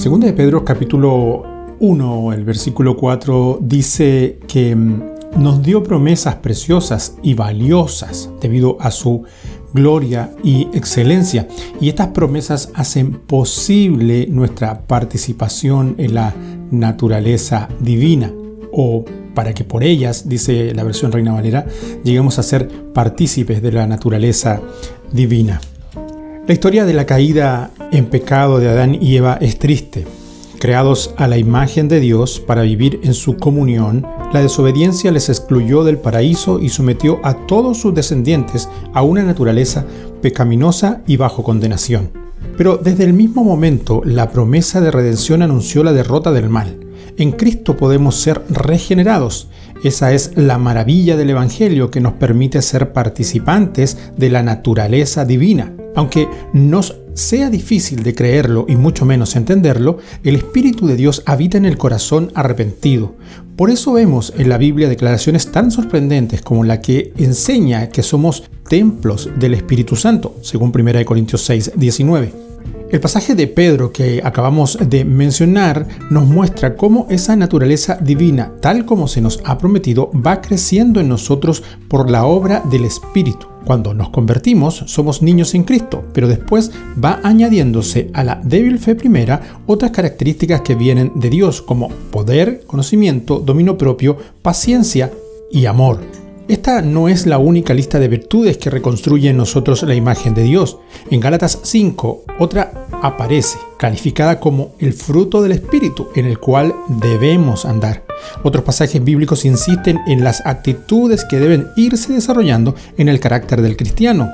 Segunda de Pedro capítulo 1, el versículo 4 dice que mm, nos dio promesas preciosas y valiosas debido a su gloria y excelencia. Y estas promesas hacen posible nuestra participación en la naturaleza divina o para que por ellas, dice la versión Reina Valera, lleguemos a ser partícipes de la naturaleza divina. La historia de la caída en pecado de Adán y Eva es triste. Creados a la imagen de Dios para vivir en su comunión, la desobediencia les excluyó del paraíso y sometió a todos sus descendientes a una naturaleza pecaminosa y bajo condenación. Pero desde el mismo momento, la promesa de redención anunció la derrota del mal. En Cristo podemos ser regenerados. Esa es la maravilla del Evangelio que nos permite ser participantes de la naturaleza divina. Aunque nos sea difícil de creerlo y mucho menos entenderlo, el Espíritu de Dios habita en el corazón arrepentido. Por eso vemos en la Biblia declaraciones tan sorprendentes como la que enseña que somos templos del Espíritu Santo, según 1 Corintios 6, 19. El pasaje de Pedro que acabamos de mencionar nos muestra cómo esa naturaleza divina, tal como se nos ha prometido, va creciendo en nosotros por la obra del Espíritu. Cuando nos convertimos somos niños en Cristo, pero después va añadiéndose a la débil fe primera otras características que vienen de Dios como poder, conocimiento, dominio propio, paciencia y amor. Esta no es la única lista de virtudes que reconstruye en nosotros la imagen de Dios. En Gálatas 5, otra aparece, calificada como el fruto del Espíritu en el cual debemos andar. Otros pasajes bíblicos insisten en las actitudes que deben irse desarrollando en el carácter del cristiano.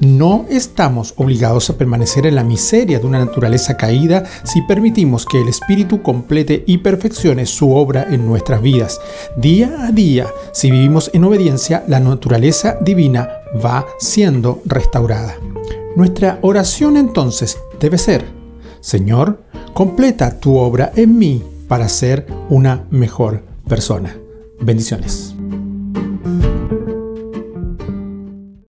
No estamos obligados a permanecer en la miseria de una naturaleza caída si permitimos que el Espíritu complete y perfeccione su obra en nuestras vidas. Día a día, si vivimos en obediencia, la naturaleza divina va siendo restaurada. Nuestra oración entonces debe ser, Señor, completa tu obra en mí para ser una mejor persona. Bendiciones.